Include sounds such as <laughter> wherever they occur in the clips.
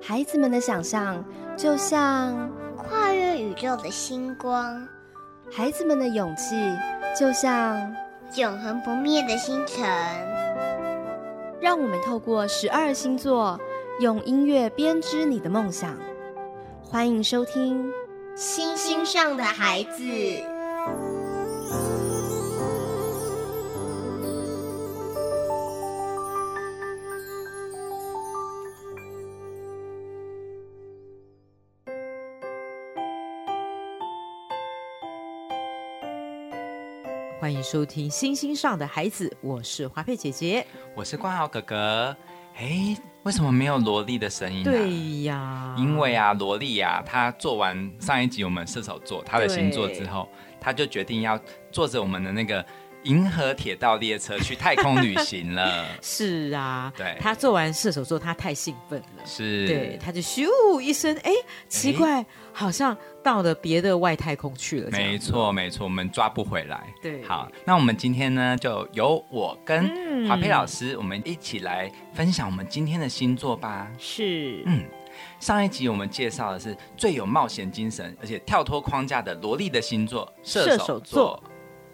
孩子们的想象就像跨越宇宙的星光，孩子们的勇气就像永恒不灭的星辰。让我们透过十二星座，用音乐编织你的梦想。欢迎收听《星星上的孩子》。收听《星星上的孩子》，我是华佩姐姐，我是冠豪哥哥。哎，为什么没有萝莉的声音？对呀，因为啊，萝莉啊，她做完上一集我们射手座她的星座之后，她就决定要坐着我们的那个。银河铁道列车去太空旅行了。<laughs> 是啊，对，他做完射手座，他太兴奋了。是，对，他就咻一声，哎，奇怪，好像到了别的外太空去了。没错，没错，我们抓不回来。对，好，那我们今天呢，就由我跟华佩老师，我们一起来分享我们今天的星座吧。是，嗯，上一集我们介绍的是最有冒险精神，而且跳脱框架的萝莉的星座——射手座。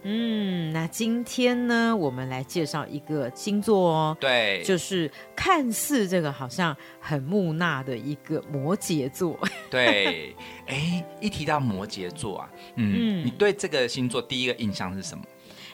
嗯，那今天呢，我们来介绍一个星座哦，对，就是看似这个好像很木讷的一个摩羯座。<laughs> 对，哎，一提到摩羯座啊，嗯，你对这个星座第一个印象是什么？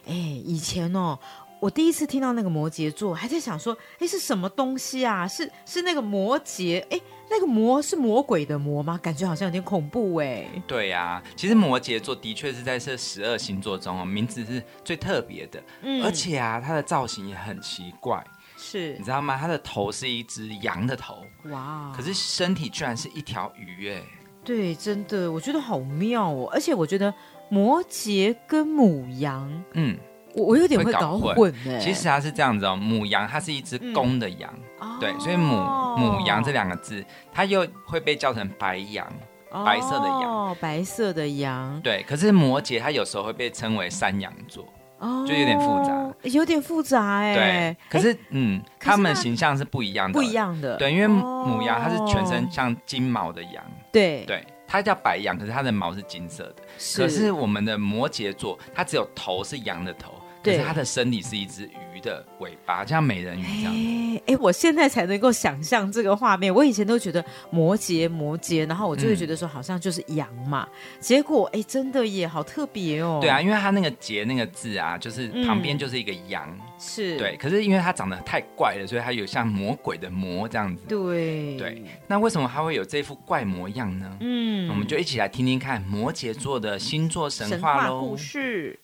哎，以前哦。我第一次听到那个摩羯座，还在想说，哎，是什么东西啊？是是那个摩羯？哎，那个魔是魔鬼的魔吗？感觉好像有点恐怖哎。对呀，其实摩羯座的确是在这十二星座中哦，名字是最特别的，嗯，而且啊，它的造型也很奇怪，是你知道吗？它的头是一只羊的头，哇，可是身体居然是一条鱼哎。对，真的，我觉得好妙哦，而且我觉得摩羯跟母羊，嗯。我我有点会搞混哎，其实它是这样子哦，母羊它是一只公的羊，对，所以母母羊这两个字，它又会被叫成白羊，白色的羊，哦白色的羊，对。可是摩羯它有时候会被称为山羊座，哦，就有点复杂，有点复杂哎。对，可是嗯，他们形象是不一样的，不一样的，对，因为母羊它是全身像金毛的羊，对对，它叫白羊，可是它的毛是金色的。是可是我们的摩羯座，它只有头是羊的头。可是它的身体是一只鱼的尾巴，像美人鱼这样。哎，我现在才能够想象这个画面。我以前都觉得摩羯摩羯，然后我就会觉得说好像就是羊嘛。结果哎，真的耶好特别哦。对啊，因为它那个羯那个字啊，就是旁边就是一个羊。是。对，可是因为它长得太怪了，所以它有像魔鬼的魔这样子。对。对。那为什么它会有这副怪模样呢？嗯，我们就一起来听听看摩羯座的星座神话喽。故事。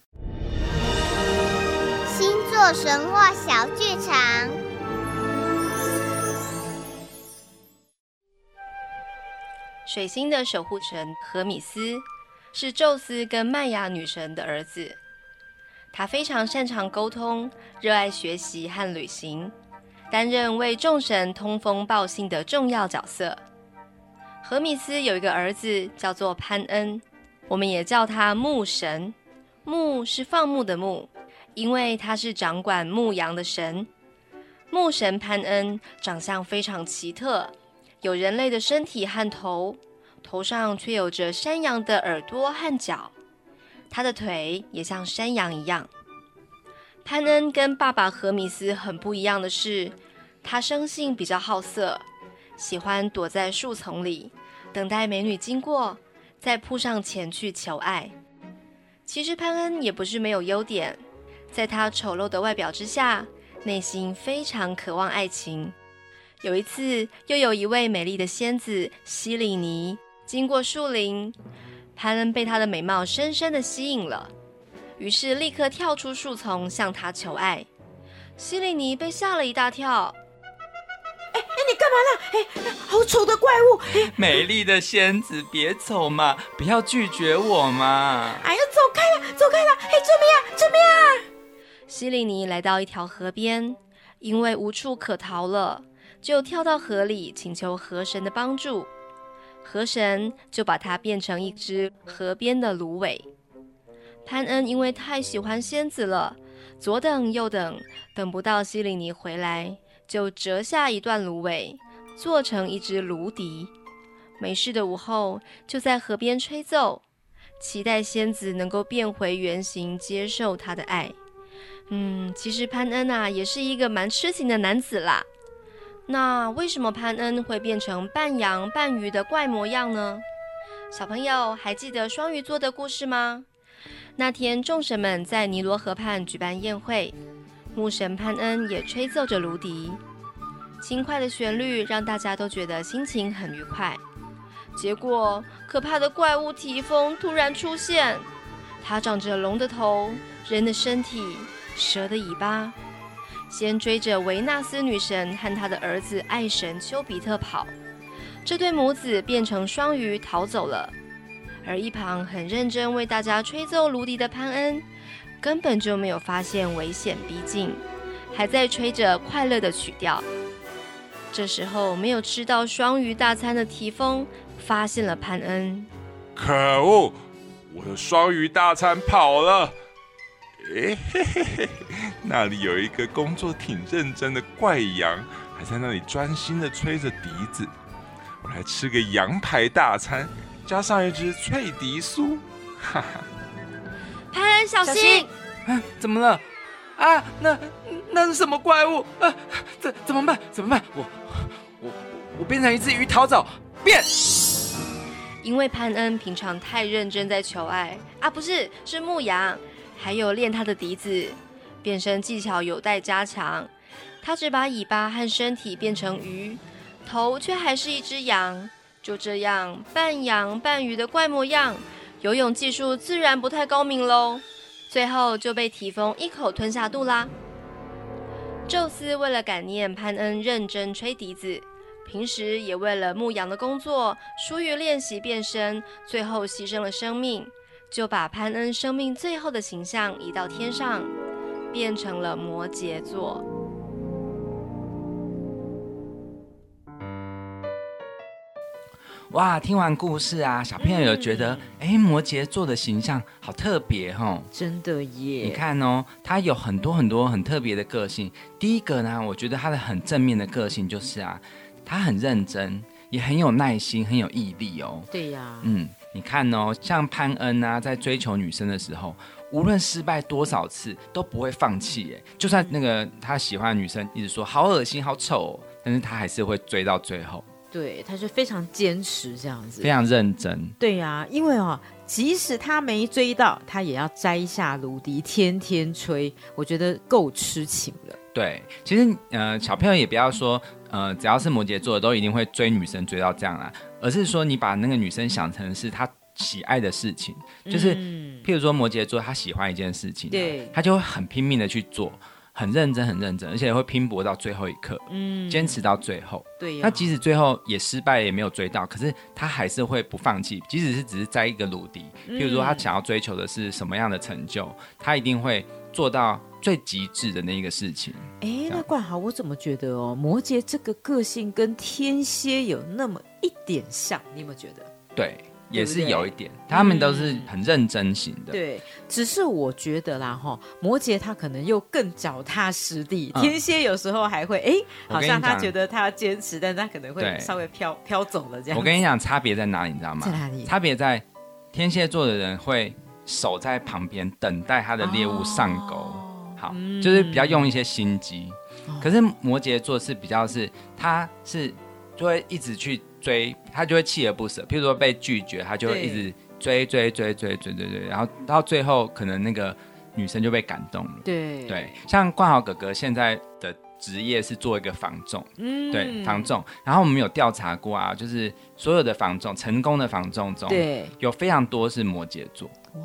做神话小剧场。水星的守护神荷米斯是宙斯跟麦雅女神的儿子，他非常擅长沟通，热爱学习和旅行，担任为众神通风报信的重要角色。荷米斯有一个儿子叫做潘恩，我们也叫他牧神。牧是放牧的牧。因为他是掌管牧羊的神，牧神潘恩长相非常奇特，有人类的身体和头，头上却有着山羊的耳朵和角，他的腿也像山羊一样。潘恩跟爸爸荷米斯很不一样的是，他生性比较好色，喜欢躲在树丛里，等待美女经过，再扑上前去求爱。其实潘恩也不是没有优点。在他丑陋的外表之下，内心非常渴望爱情。有一次，又有一位美丽的仙子西里尼经过树林，潘恩被她的美貌深深的吸引了，于是立刻跳出树丛向她求爱。西里尼被吓了一大跳：“哎哎，你干嘛呢？哎，好丑的怪物！美丽的仙子，别走嘛，不要拒绝我嘛！哎呀，走开了，走开了！哎，救命啊，救命啊！”西里尼来到一条河边，因为无处可逃了，就跳到河里请求河神的帮助。河神就把它变成一只河边的芦苇。潘恩因为太喜欢仙子了，左等右等，等不到西里尼回来，就折下一段芦苇，做成一只芦笛。没事的午后，就在河边吹奏，期待仙子能够变回原形，接受他的爱。嗯，其实潘恩啊，也是一个蛮痴情的男子啦。那为什么潘恩会变成半羊半鱼的怪模样呢？小朋友还记得双鱼座的故事吗？那天众神们在尼罗河畔举办宴会，牧神潘恩也吹奏着芦笛，轻快的旋律让大家都觉得心情很愉快。结果，可怕的怪物提丰突然出现，它长着龙的头、人的身体、蛇的尾巴，先追着维纳斯女神和她的儿子爱神丘比特跑。这对母子变成双鱼逃走了，而一旁很认真为大家吹奏芦笛的潘恩，根本就没有发现危险逼近，还在吹着快乐的曲调。这时候，没有吃到双鱼大餐的提丰发现了潘恩，可恶，我的双鱼大餐跑了！哎嘿嘿嘿，那里有一个工作挺认真的怪羊，还在那里专心的吹着笛子。我来吃个羊排大餐，加上一只脆笛酥，<laughs> 哈哈！潘恩小心！啊，怎么了？啊，那那是什么怪物？啊，怎怎么办？怎么办？我我我变成一只鱼逃走，变！因为潘恩平常太认真在求爱啊，不是是牧羊，还有练他的笛子，变身技巧有待加强。他只把尾巴和身体变成鱼。头却还是一只羊，就这样半羊半鱼的怪模样，游泳技术自然不太高明喽。最后就被提丰一口吞下肚啦。宙斯为了感念潘恩认真吹笛子，平时也为了牧羊的工作疏于练习变身，最后牺牲了生命，就把潘恩生命最后的形象移到天上，变成了摩羯座。哇，听完故事啊，小朋友有觉得，哎，摩羯座的形象好特别哦，真的耶！你看哦，他有很多很多很特别的个性。第一个呢，我觉得他的很正面的个性就是啊，他很认真，也很有耐心，很有毅力哦。对呀，嗯，你看哦，像潘恩啊，在追求女生的时候，无论失败多少次，都不会放弃。哎，就算那个他喜欢的女生一直说好恶心、好丑，但是他还是会追到最后。对，他就非常坚持这样子，非常认真。对呀，因为哦，即使他没追到，他也要摘下芦笛，天天吹。我觉得够痴情了。对，其实呃，小朋友也不要说呃，只要是摩羯座的都一定会追女生追到这样啦，而是说你把那个女生想成是她喜爱的事情，就是譬如说摩羯座他喜欢一件事情，对，他就会很拼命的去做。很认真，很认真，而且会拼搏到最后一刻，嗯，坚持到最后。对，他即使最后也失败，也没有追到，可是他还是会不放弃。即使是只是在一个鲁迪，譬如说他想要追求的是什么样的成就，他一定会做到最极致的那一个事情。哎，那冠豪，我怎么觉得哦，摩羯这个个性跟天蝎有那么一点像？你有没有觉得？对。也是有一点，他们都是很认真型的。对，只是我觉得啦，哈，摩羯他可能又更脚踏实地，天蝎有时候还会，哎，好像他觉得他要坚持，但是他可能会稍微飘飘走了这样。我跟你讲，差别在哪里，你知道吗？在哪里？差别在天蝎座的人会守在旁边等待他的猎物上钩，好，就是比较用一些心机。可是摩羯座是比较是，他是就会一直去。追他就会锲而不舍，譬如说被拒绝，他就会一直追追追追追追追，然后到最后可能那个女生就被感动了。对对，像冠豪哥哥现在的职业是做一个房仲，嗯，对房仲。然后我们有调查过啊，就是所有的房仲成功的房仲中，对，有非常多是摩羯座。哇，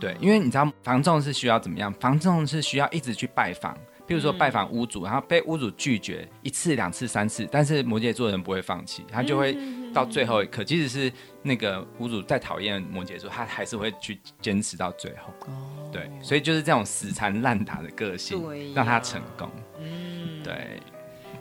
对，因为你知道房仲是需要怎么样？房仲是需要一直去拜访。譬如说拜访屋主，然后被屋主拒绝一次、两次、三次，但是摩羯座人不会放弃，他就会到最后一刻，即使是那个屋主再讨厌摩羯座，他还是会去坚持到最后。哦，对，所以就是这种死缠烂打的个性，让他成功。嗯，对。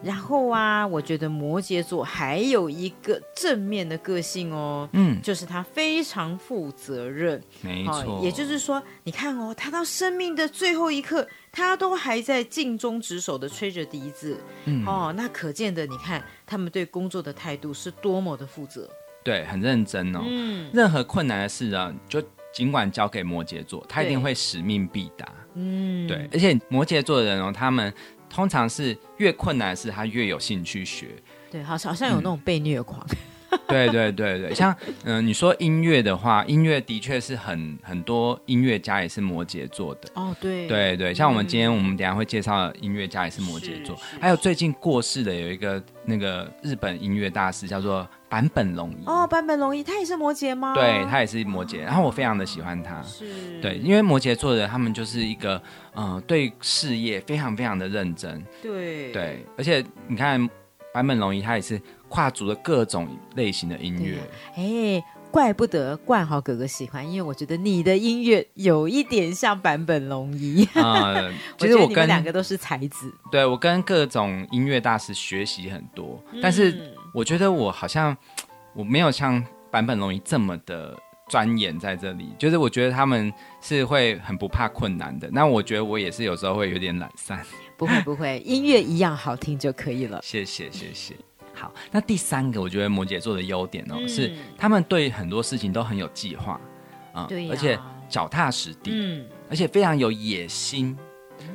然后啊，我觉得摩羯座还有一个正面的个性哦，嗯，就是他非常负责任。没错，哦也就是说，你看哦，他到生命的最后一刻，他都还在尽忠职守的吹着笛子。嗯哦，那可见的，你看他们对工作的态度是多么的负责。对，很认真哦。嗯任何困难的事啊，就尽管交给摩羯座，他一定对会使命必达。嗯，对，而且摩羯座的人哦，他们通常是越困难的事，他越有兴趣学。对，好像好像有那种被虐狂。对对对对，<laughs> 像嗯、你说音乐的话，音乐的确是很很多音乐家也是摩羯座的。哦，对，对对，像我们今天我们等下会介绍的音乐家也是摩羯座，还有最近过世的有一个那个日本音乐大师叫做坂本龙一。哦，坂本龙一他也是摩羯吗？对他也是摩羯，然后我非常的喜欢他。是，对，因为摩羯座的他们就是一个，嗯、对事业非常非常的认真，对。对，而且你看坂本龙一他也是跨足了各种类型的音乐，哎，怪不得冠豪哥哥喜欢，因为我觉得你的音乐有一点像坂本龙一。呃，<laughs> 我觉得其实我跟两个都是才子，对我跟各种音乐大师学习很多，但是嗯我觉得我好像我没有像坂本龙一这么的钻研在这里，就是我觉得他们是会很不怕困难的，那我觉得我也是有时候会有点懒散。不会不会，<laughs> 音乐一样好听就可以了。谢谢谢谢。好，那第三个我觉得摩羯座的优点哦，嗯。是他们对很多事情都很有计划，啊、而且脚踏实地，嗯，而且非常有野心。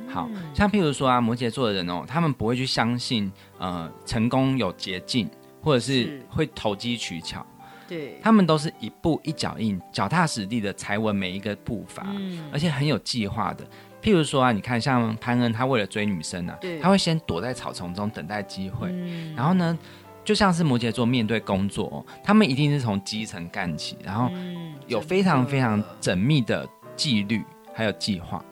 好像譬如说啊，摩羯座的人哦，他们不会去相信呃成功有捷径，或者是是。会投机取巧，对，他们都是一步一脚印、脚踏实地的踩稳每一个步伐，嗯。而且很有计划的。譬如说啊，你看像潘恩，他为了追女生啊，他会先躲在草丛中等待机会，嗯然后呢，就像是摩羯座面对工作、哦，他们一定是从基层干起，然后嗯有非常非常缜密的纪律还有计划。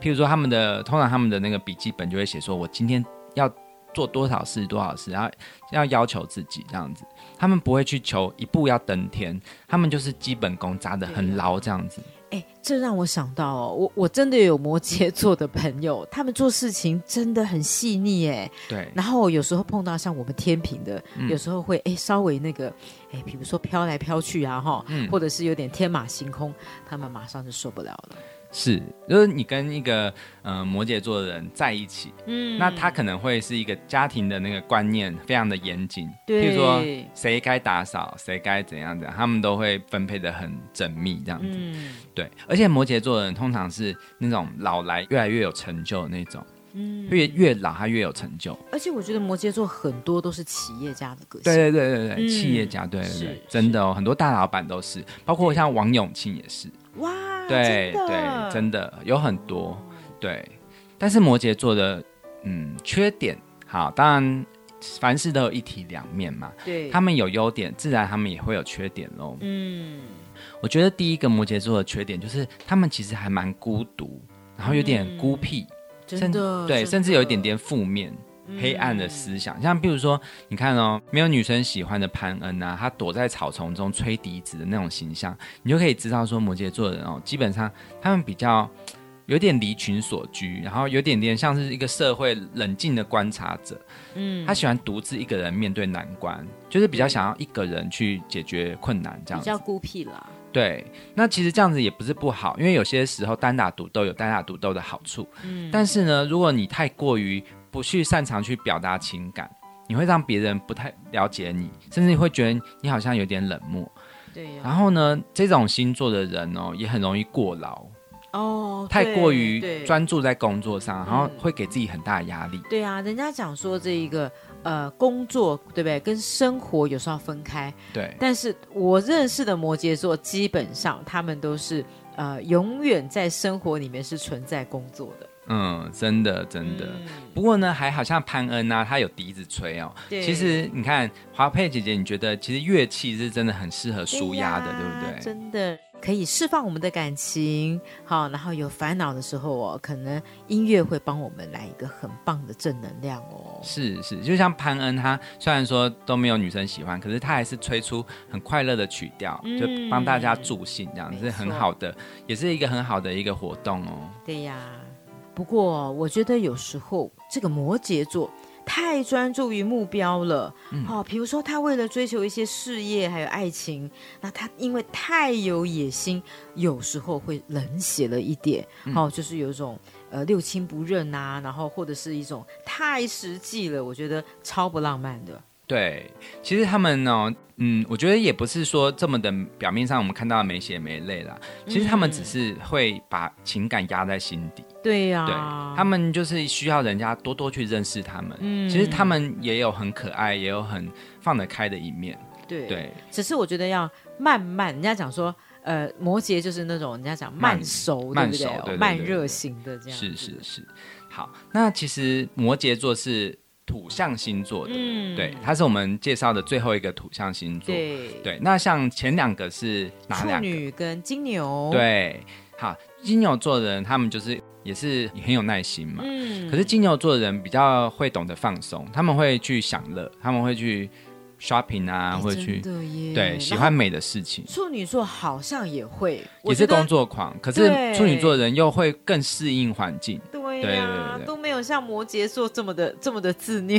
譬如说，他们的通常他们的那个笔记本就会写说，我今天要做多少事多少事，然后要要求自己这样子。他们不会去求一步要登天，他们就是基本功扎得很牢这样子。哎，这让我想到哦，我我真的有摩羯座的朋友，他们做事情真的很细腻哎。对，然后有时候碰到像我们天平的，嗯有时候会哎稍微那个哎，比如说飘来飘去啊哈，嗯或者是有点天马行空，他们马上就受不了了。是，就是你跟一个呃摩羯座的人在一起，嗯那他可能会是一个家庭的那个观念非常的严谨，对譬如说谁该打扫，谁该怎样怎样，他们都会分配的很缜密这样子。嗯对，而且摩羯座的人通常是那种老来越来越有成就的那种，嗯，越越老他越有成就。而且我觉得摩羯座很多都是企业家的个性。对对对对对，嗯企业家，对对对，真的哦，很多大老板都是，包括像王永庆也是。哇，对真的。对，真的有很多对，但是摩羯座的嗯缺点，好，当然凡事都有一体两面嘛，对。他们有优点，自然他们也会有缺点喽。嗯。我觉得第一个摩羯座的缺点就是他们其实还蛮孤独，然后有点孤僻，真的对，甚至有一点的点负面。黑暗的嗯思想，像比如说，你看哦，没有女生喜欢的潘恩啊，他躲在草丛中吹笛子的那种形象，你就可以知道说，摩羯座的人哦，基本上他们比较有点离群所居，然后有点点像是一个社会冷静的观察者，嗯他喜欢独自一个人面对难关，就是比较想要一个人去解决困难这样子比较。孤僻啦。对，那其实这样子也不是不好，因为有些时候单打独斗有单打独斗的好处。嗯但是呢，如果你太过于不去擅长去表达情感，你会让别人不太了解你，甚至会觉得你好像有点冷漠。对呀、然后呢，这种星座的人哦，也很容易过劳，哦，太过于专注在工作上，然后嗯会给自己很大的压力。对啊，人家讲说这一个呃工作对不对，跟生活有时候要分开。对，但是我认识的摩羯座，基本上他们都是呃永远在生活里面是存在工作的。嗯，真的真的。嗯不过呢，还好像潘恩啊，他有笛子吹哦。对其实你看华佩姐姐，你觉得其实乐器是真的很适合舒压的，对呀不对？真的可以释放我们的感情，好，然后有烦恼的时候哦，可能音乐会帮我们来一个很棒的正能量哦。是是，就像潘恩，他虽然说都没有女生喜欢，可是他还是吹出很快乐的曲调，嗯就帮大家助兴，这样没是很好的，也是一个很好的一个活动哦。对呀，不过我觉得有时候这个摩羯座太专注于目标了。嗯好、比如说他为了追求一些事业还有爱情，那他因为太有野心，有时候会冷血了一点。嗯好、就是有一种呃六亲不认啊，然后或者是一种太实际了，我觉得超不浪漫的。对，其实他们呢，嗯，我觉得也不是说这么的表面上我们看到的没血没泪啦，其实他们只是会把情感压在心底。对呀、对，他们就是需要人家多多去认识他们。嗯其实他们也有很可爱，也有很放得开的一面。对对，只是我觉得要慢慢，人家讲说，呃，摩羯就是那种人家讲慢熟，慢对不对？熟对对对慢热型的这样。是是是。好，那其实摩羯座是土象星座的，嗯对，它是我们介绍的最后一个土象星座。对对，那像前两个是哪处两个？女跟金牛，，对，好，金牛座的人他们就是也是很有耐心嘛。嗯可是金牛座的人比较会懂得放松，他们会去享乐，他们会去 shopping 啊，哎会去对喜欢美的事情，处女座好像也会，也是工作狂。可是对处女座的人又会更适应环境。对对呀、对对都没有像摩羯座这么的这么的自虐。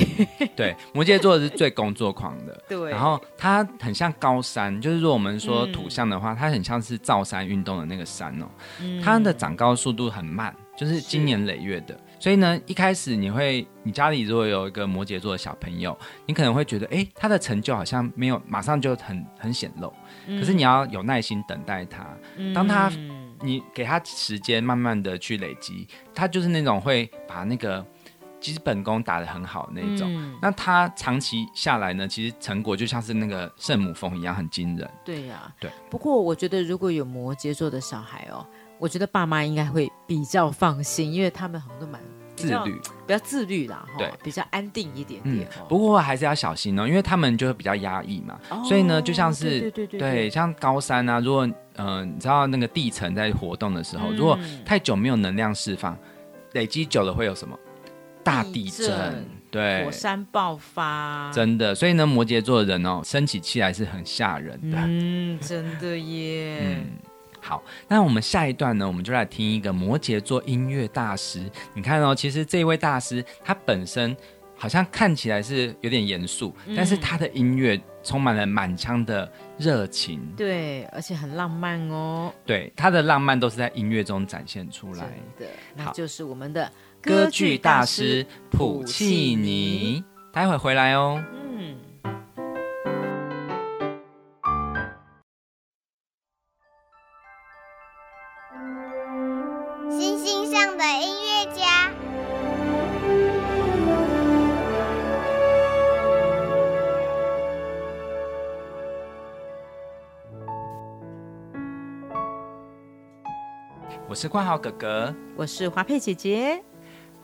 对，摩羯座是最工作狂的。<laughs> 对，然后它很像高山，就是如果我们说嗯土象的话，它很像是造山运动的那个山哦，嗯它的长高速度很慢，就是经年累月的。所以呢，一开始你会，你家里如果有一个摩羯座的小朋友，你可能会觉得，哎，他的成就好像没有马上就很很显露，可是你要有耐心等待他，当他嗯你给他时间，慢慢的去累积，他就是那种会把那个基本功打得很好的那种。嗯那他长期下来呢，其实成果就像是那个圣母峰一样，很惊人。对呀、对。不过我觉得如果有摩羯座的小孩哦，我觉得爸妈应该会比较放心，因为他们好像都蛮自律，比较自律啦，哈对，比较安定一点嗯点。哦，不过还是要小心哦，因为他们就会比较压抑嘛，哦所以呢，就像是对对对对像高山啊，如果呃，你知道那个地层在活动的时候，嗯如果太久没有能量释放，累积久了会有什么大地震？地震对火，山爆发，真的。所以呢，摩羯座的人哦，生起气来是很吓人的。嗯，真的耶。嗯，好，那我们下一段呢，我们就来听一个摩羯座音乐大师。你看哦，其实这位大师他本身好像看起来是有点严肃，嗯但是他的音乐充满了满腔的热情。对，而且很浪漫哦，对，他的浪漫都是在音乐中展现出真来。的，那就是我们的歌剧大师普契尼，待会回来哦。我是冠豪哥哥。我是华佩姐姐。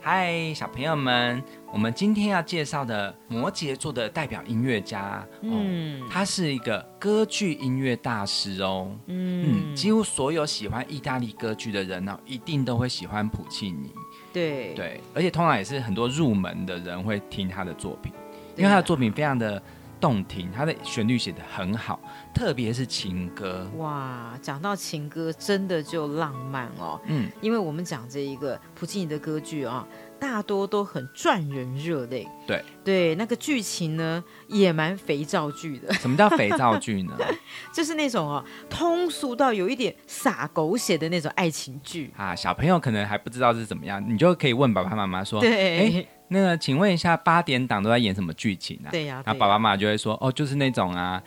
嗨，小朋友们，我们今天要介绍的摩羯座的代表音乐家，嗯，嗯他是一个歌剧音乐大师哦。嗯，嗯，几乎所有喜欢意大利歌剧的人呢、一定都会喜欢普契尼。对对，而且通常也是很多入门的人会听他的作品，因为他的作品非常的动听，他的旋律写得很好，特别是情歌。哇，讲到情歌，真的就浪漫哦。嗯，因为我们讲这一个普契尼的歌剧啊、大多都很赚人热泪。对对，那个剧情呢也蛮肥皂剧的，什么叫肥皂剧呢？<laughs> 就是那种哦通俗到有一点洒狗血的那种爱情剧。啊，小朋友可能还不知道是怎么样，你就可以问爸爸妈妈说：“对哎，那个，请问一下，八点档都在演什么剧情啊？”对呀、然后对呀爸爸妈妈就会说：“哦，就是那种啊，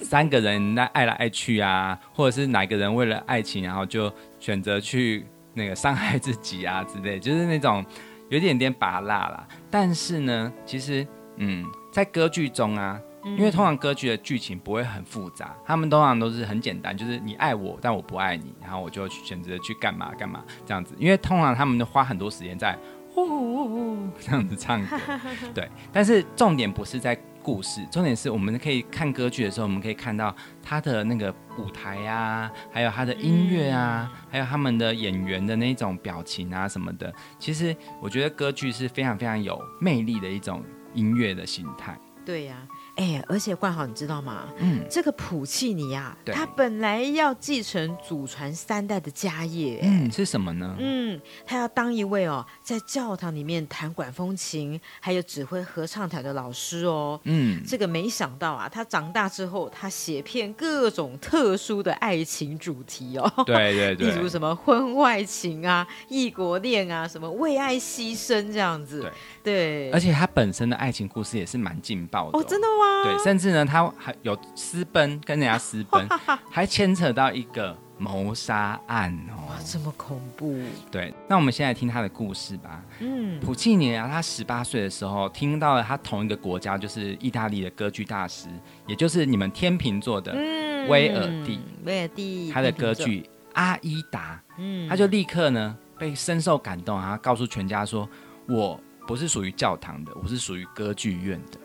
三个人那爱来爱去啊，或者是哪个人为了爱情，然后就选择去那个伤害自己啊 <laughs> 之类，就是那种有点点拔辣啦。但是呢，其实嗯，在歌剧中啊。”因为通常歌剧的剧情不会很复杂，他们通常都是很简单，就是你爱我，但我不爱你，然后我就选择去干嘛干嘛这样子。因为通常他们都花很多时间在 <laughs> 这样子唱歌，<laughs> 对。但是重点不是在故事，重点是我们可以看歌剧的时候，我们可以看到他的那个舞台啊，还有他的音乐啊，还有他们的演员的那种表情啊什么的。其实我觉得歌剧是非常非常有魅力的一种音乐的形态。对呀、哎，而且冠豪，你知道吗？嗯，这个普契尼啊，他本来要继承祖传三代的家业，嗯，是什么呢？嗯，他要当一位哦，在教堂里面弹管风琴，还有指挥合唱团的老师哦。嗯，这个没想到啊，他长大之后，他写遍各种特殊的爱情主题哦。对对对，<laughs> 例如什么婚外情啊、异国恋啊、什么为爱牺牲这样子。对，而且他本身的爱情故事也是蛮劲爆的哦，真的吗？对，甚至呢，他还有私奔，跟人家私奔，<laughs> 还牵扯到一个谋杀案哦。哇，这么恐怖。对，那我们先来听他的故事吧。嗯，普契尼啊，他十八岁的时候听到了他同一个国家，就是意大利的歌剧大师，也就是你们天秤座的嗯威尔第，威尔第他的歌，剧《阿依达》，嗯他就立刻呢被深受感动啊，告诉全家说：“我不是属于教堂的，我是属于歌剧院的。”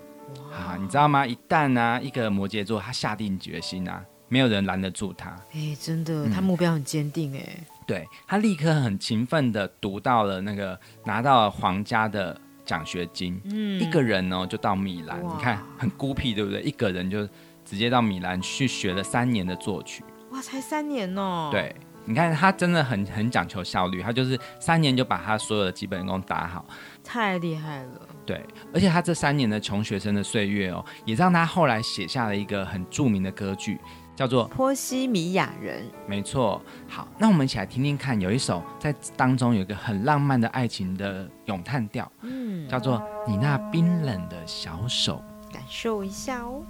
啊，你知道吗？一旦呢、一个摩羯座他下定决心啊，没有人拦得住他。哎，真的，嗯他目标很坚定哎。对他立刻很勤奋的读到了那个拿到了皇家的奖学金，嗯一个人呢就到米兰，你看很孤僻，对不对？一个人就直接到米兰去学了三年的作曲。哇，才三年哦。，对，你看他真的很很讲求效率，他就是三年就把他所有的基本功打好。太厉害了。对，而且他这三年的穷学生的岁月哦，也让他后来写下了一个很著名的歌剧，叫做波西米亚人，没错。好，那我们一起来听听看，有一首在当中有一个很浪漫的爱情的咏叹调，嗯，叫做《你那冰冷的小手》。感受一下哦。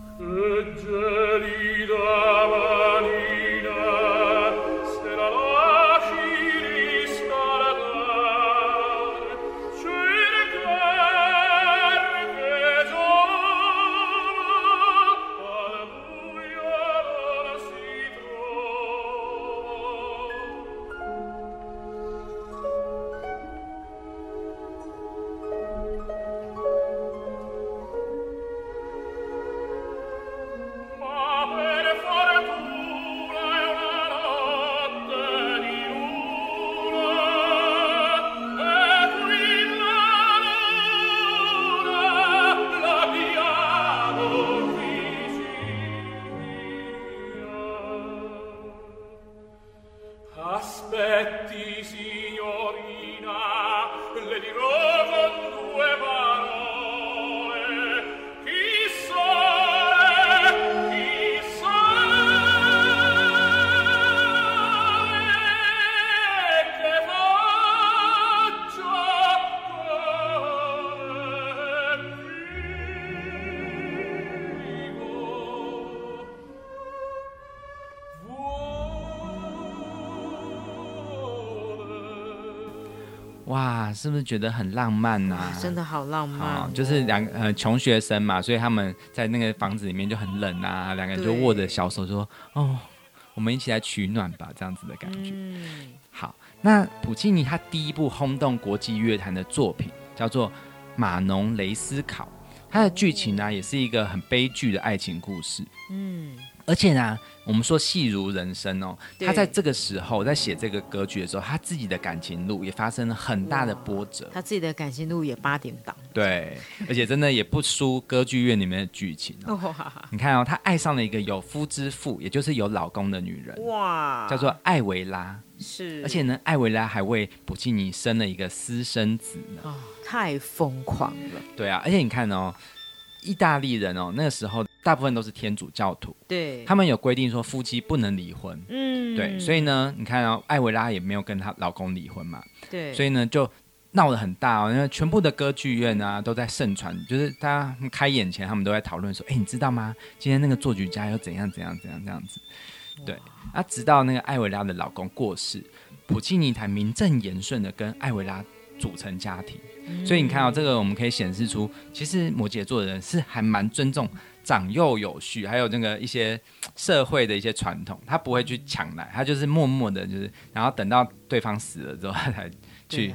是不是觉得很浪漫呐、哇，真的好浪漫就是两个呃穷学生嘛，所以他们在那个房子里面就很冷啊，两个人就握着小手说：“哦，我们一起来取暖吧。”这样子的感觉。嗯，好，那普契尼他第一部轰动国际乐坛的作品叫做《马农雷斯考》，它的剧情呢、也是一个很悲剧的爱情故事。嗯，而且呢，我们说戏如人生哦，他在这个时候在写这个歌剧的时候，他自己的感情路也发生了很大的波折。他自己的感情路也八点档。对，而且真的也不输歌剧院里面的剧情你看哦，他爱上了一个有夫之妇，也就是有老公的女人，哇，叫做艾维拉。是，而且呢，艾维拉还为普契尼生了一个私生子呢。哦，太疯狂了。对啊，而且你看哦，意大利人哦，那个时候大部分都是天主教徒，对，他们有规定说夫妻不能离婚。嗯，对，所以呢，你看哦，艾维拉也没有跟她老公离婚嘛，对，所以呢就闹得很大哦，因为全部的歌剧院啊都在盛传，就是大家开演前他们都在讨论说，哎，你知道吗？今天那个作曲家又怎样怎样怎样这样子。对，啊，直到那个艾维拉的老公过世，普契尼才名正言顺的跟艾维拉组成家庭。所以你看到、这个，我们可以显示出，其实摩羯座的人是还蛮尊重长幼有序，还有那个一些社会的一些传统，他不会去抢来，他就是默默的，就是然后等到对方死了之后，他才去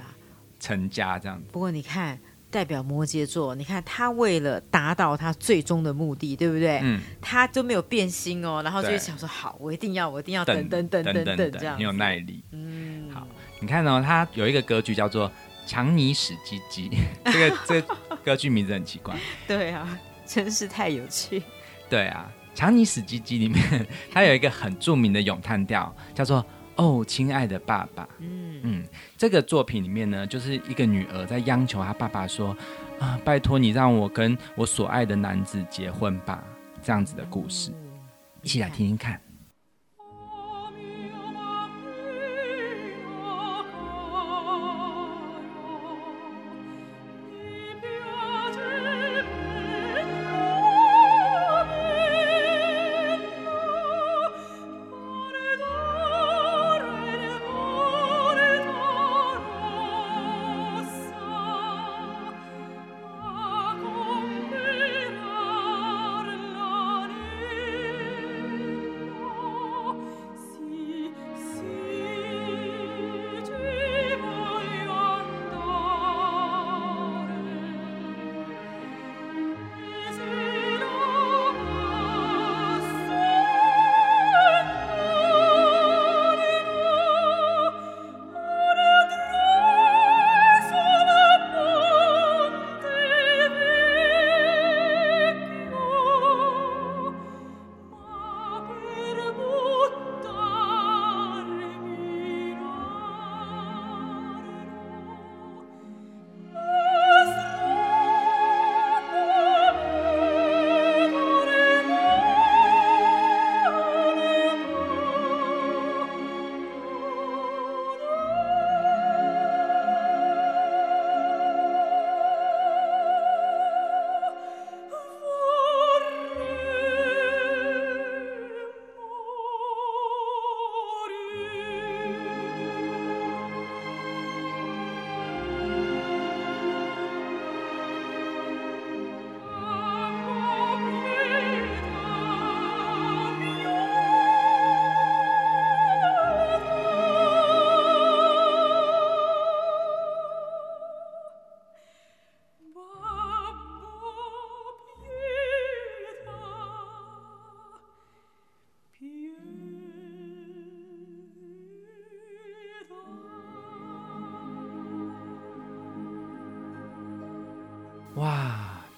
成家这样子。不过你看，代表摩羯座，你看他为了达到他最终的目的，对不对？嗯，他都没有变心哦，然后就想说，好，我一定要，我一定要等等等等等这样很有耐力。嗯，好你看哦，他有一个格局叫做《强尼史基基》，<laughs> 这个这个歌剧名字很奇怪。对啊，真是太有趣。对啊，《强尼史基基》里面它有一个很著名的咏叹调，叫做“哦，亲爱的爸爸”。嗯嗯，这个作品里面呢，就是一个女儿在央求她爸爸说：“啊，拜托你让我跟我所爱的男子结婚吧。”这样子的故事，一起来听听看。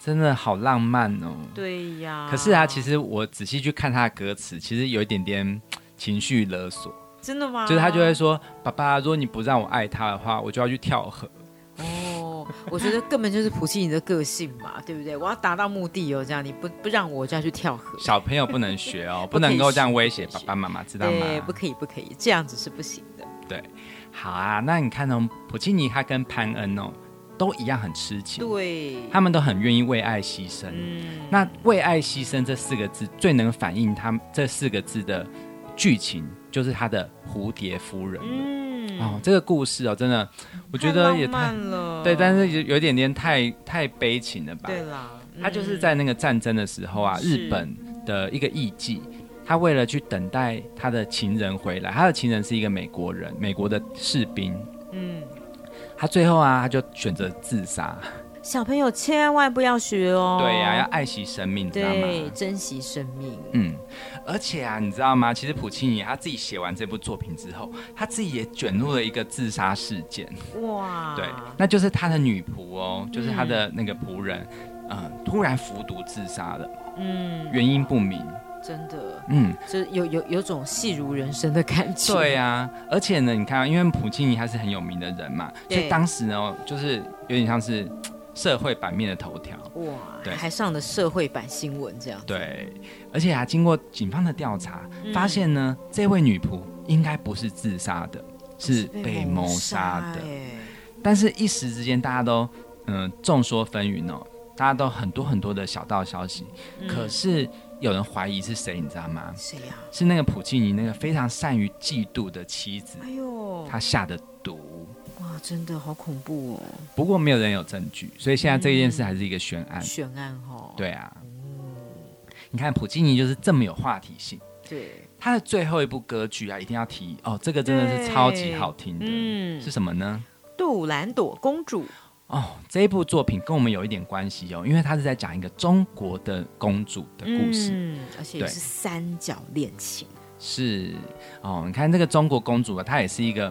真的好浪漫哦。对呀。可是啊，其实我仔细去看他的歌词，其实有一点点情绪勒索，真的吗？就是他就会说：“爸爸，如果你不让我爱他的话，我就要去跳河。哦，我觉得根本就是普契尼的个性嘛，<laughs> 对不对？我要达到目的哦，这样你不不让我，我就要去跳河”。小朋友不能学哦，<laughs> 不能够这样威胁爸爸妈妈，知道吗？对，不可以，不可以，这样子是不行的。对好啊，那你看哦，普契尼他跟潘恩哦，都一样很痴情，对，他们都很愿意为爱牺牲。嗯，那为爱牺牲这四个字最能反映他们这四个字的剧情，就是他的蝴蝶夫人。嗯，哦，这个故事哦，真的，我觉得也太对，但是有有一点点太太悲情了吧？对啦，他就是嗯在那个战争的时候啊，日本的一个艺妓，他为了去等待他的情人回来，他的情人是一个美国人，美国的士兵。嗯，他最后啊，他就选择自杀。小朋友千万不要学哦，对呀、要爱惜生命，知道对，吗？珍惜生命，嗯，而且啊，你知道吗？其实普契尼他自己写完这部作品之后，他自己也卷入了一个自杀事件。哇，对，那就是他的女仆哦，就是他的那个仆人，嗯、突然服毒自杀了，嗯，原因不明。真的，嗯，就有有有种戏如人生的感觉，对啊、而且呢，你看啊，因为普契尼他是很有名的人嘛，所以当时呢，就是有点像是社会版面的头条。哇，对。还上了社会版新闻这样，，对，而且啊，经过警方的调查，嗯。发现呢，这位女仆应该不是自杀的，是被谋杀的。哎。但是，一时之间，大家都嗯众说纷纭哦，大家都很多很多的小道消息。嗯。可是有人怀疑是谁，你知道吗？谁呀？是那个普契尼那个非常善于嫉妒的妻子，哎呦，他下的毒。哇，真的好恐怖哦，不过没有人有证据，所以现在这件事还是一个悬案。悬案哦，对啊，你看普契尼就是这么有话题性。对，他的最后一部歌剧啊，一定要提哦，这个真的是超级好听的。嗯是什么呢？杜兰朵公主，哦，这一部作品跟我们有一点关系哦，因为它是在讲一个中国的公主的故事。嗯，而且也是三角恋情，是哦，你看这个中国公主啊，她也是一个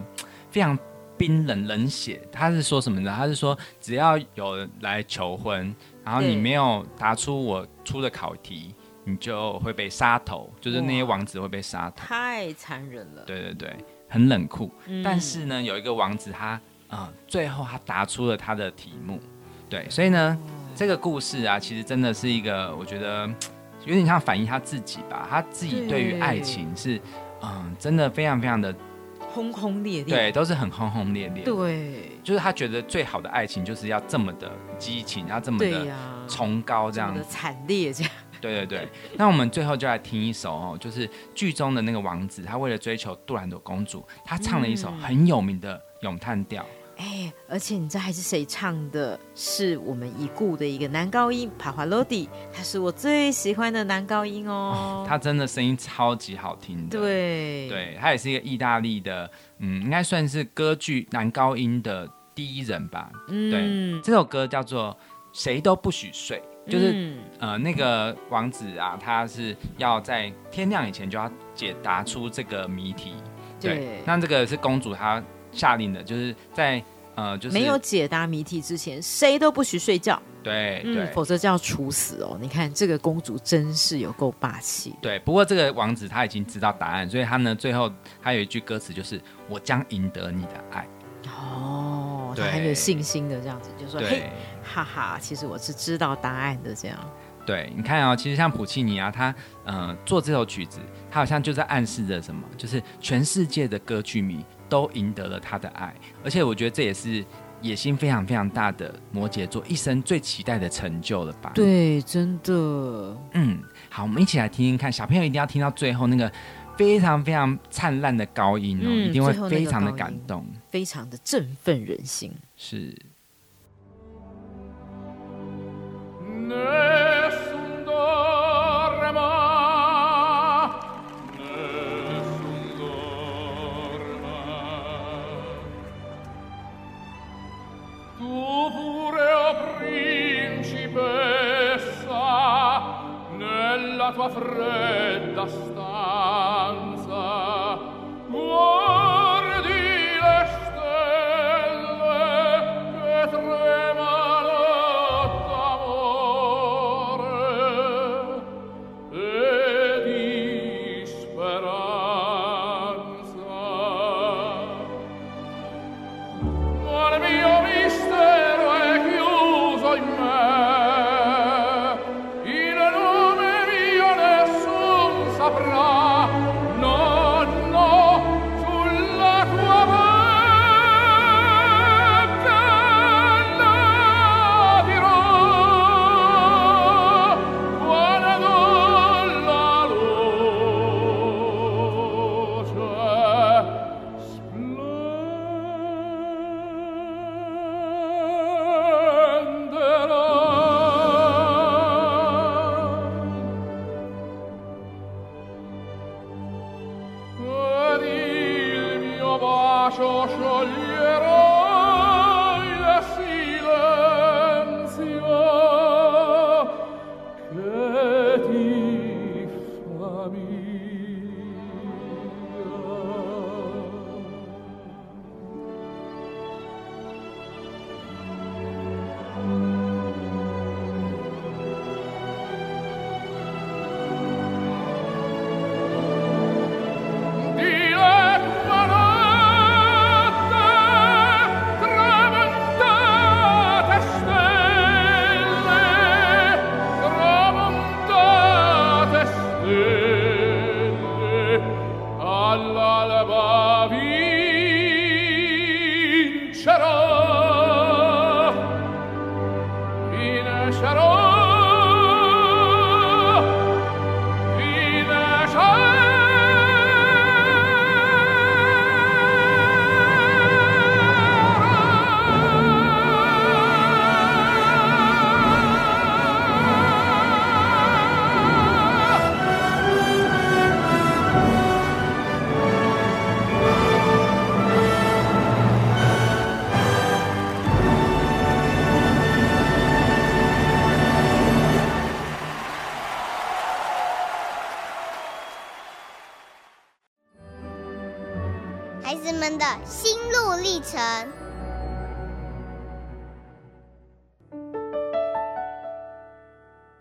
非常冰冷冷血。她是说什么呢？她是说只要有人来求婚，然后你没有答出我出的考题，你就会被杀头，就是那些王子会被杀头。太残忍了。对对对，很冷酷。嗯但是呢，有一个王子他，呃，最后他答出了他的题目。对，所以呢，这个故事啊，其实真的是一个，我觉得有点像反映他自己吧。他自己对于爱情是，嗯、真的非常非常的，轰轰烈烈。对，都是很轰轰烈烈。，对就是他觉得最好的爱情就是要这么的激情，要这么的，崇高这样的。惨烈这样。对对对，那我们最后就来听一首哦，就是剧中的那个王子，他为了追求杜兰朵公主，他唱了一首嗯很有名的咏叹调。哎，而且你知道还是谁唱的？是我们已故的一个男高音帕华罗蒂，他是我最喜欢的男高音哦。<laughs> 他真的声音超级好听的。对对，他也是一个意大利的，嗯，应该算是歌剧男高音的第一人吧。嗯，这首歌叫做《谁都不许睡》，就是、嗯呃，那个王子啊，他是要在天亮以前就要解答出这个谜题。对那这个是公主她下令的，就是在呃，就是没有解答谜题之前，谁都不许睡觉，对对、嗯，否则就要处死哦。你看这个公主真是有够霸气。对。不过这个王子他已经知道答案，所以他呢最后他有一句歌词就是“我将赢得你的爱哦，他很有信心的这样子，就”。说嘿，哈哈，其实我是知道答案的这样。对，你看哦，其实像普契尼啊，他呃做这首曲子，他好像就在暗示着什么，就是全世界的歌剧迷都赢得了他的爱，而且我觉得这也是野心非常非常大的摩羯座一生最期待的成就了吧？，对，真的，嗯，好，我们一起来听听看，小朋友一定要听到最后那个非常非常灿烂的高音哦，嗯一定会非常的感动，非常的振奋人心。是。Nessun pure o principessa nella tua fredda stanza. Guardi le stelle che tre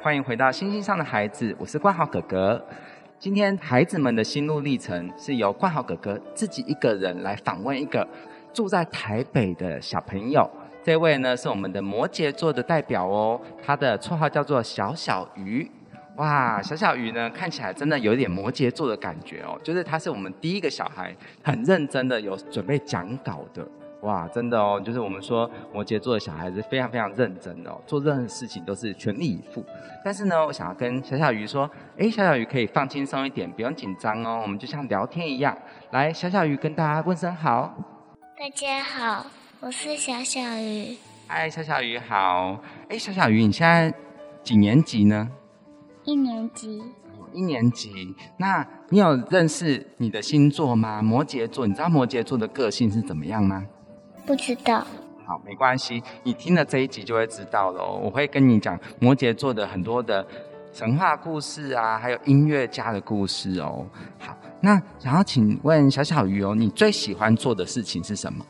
欢迎回到星星上的孩子，我是冠豪哥哥。今天孩子们的心路历程是由冠豪哥哥自己一个人来访问一个住在台北的小朋友。这位呢是我们的摩羯座的代表哦，他的绰号叫做小小鱼。哇，小小鱼呢看起来真的有点摩羯座的感觉哦，就是他是我们第一个小孩，很认真的有准备讲稿的。哇，真的哦，就是我们说摩羯座的小孩子非常非常认真的哦，做任何事情都是全力以赴。但是呢，我想要跟小小鱼说，哎，小小鱼可以放轻松一点，不用紧张哦，我们就像聊天一样。来，小小鱼跟大家问声好。大家好，我是小小鱼。嗨，小小鱼好。哎，小小鱼，你现在几年级呢？一年级。一年级。那你有认识你的星座吗？摩羯座，你知道摩羯座的个性是怎么样吗？不知道，好，没关系，你听了这一集就会知道了。我会跟你讲摩羯座的很多的神话故事啊，还有音乐家的故事哦。好，那想要请问小小鱼哦，你最喜欢做的事情是什么？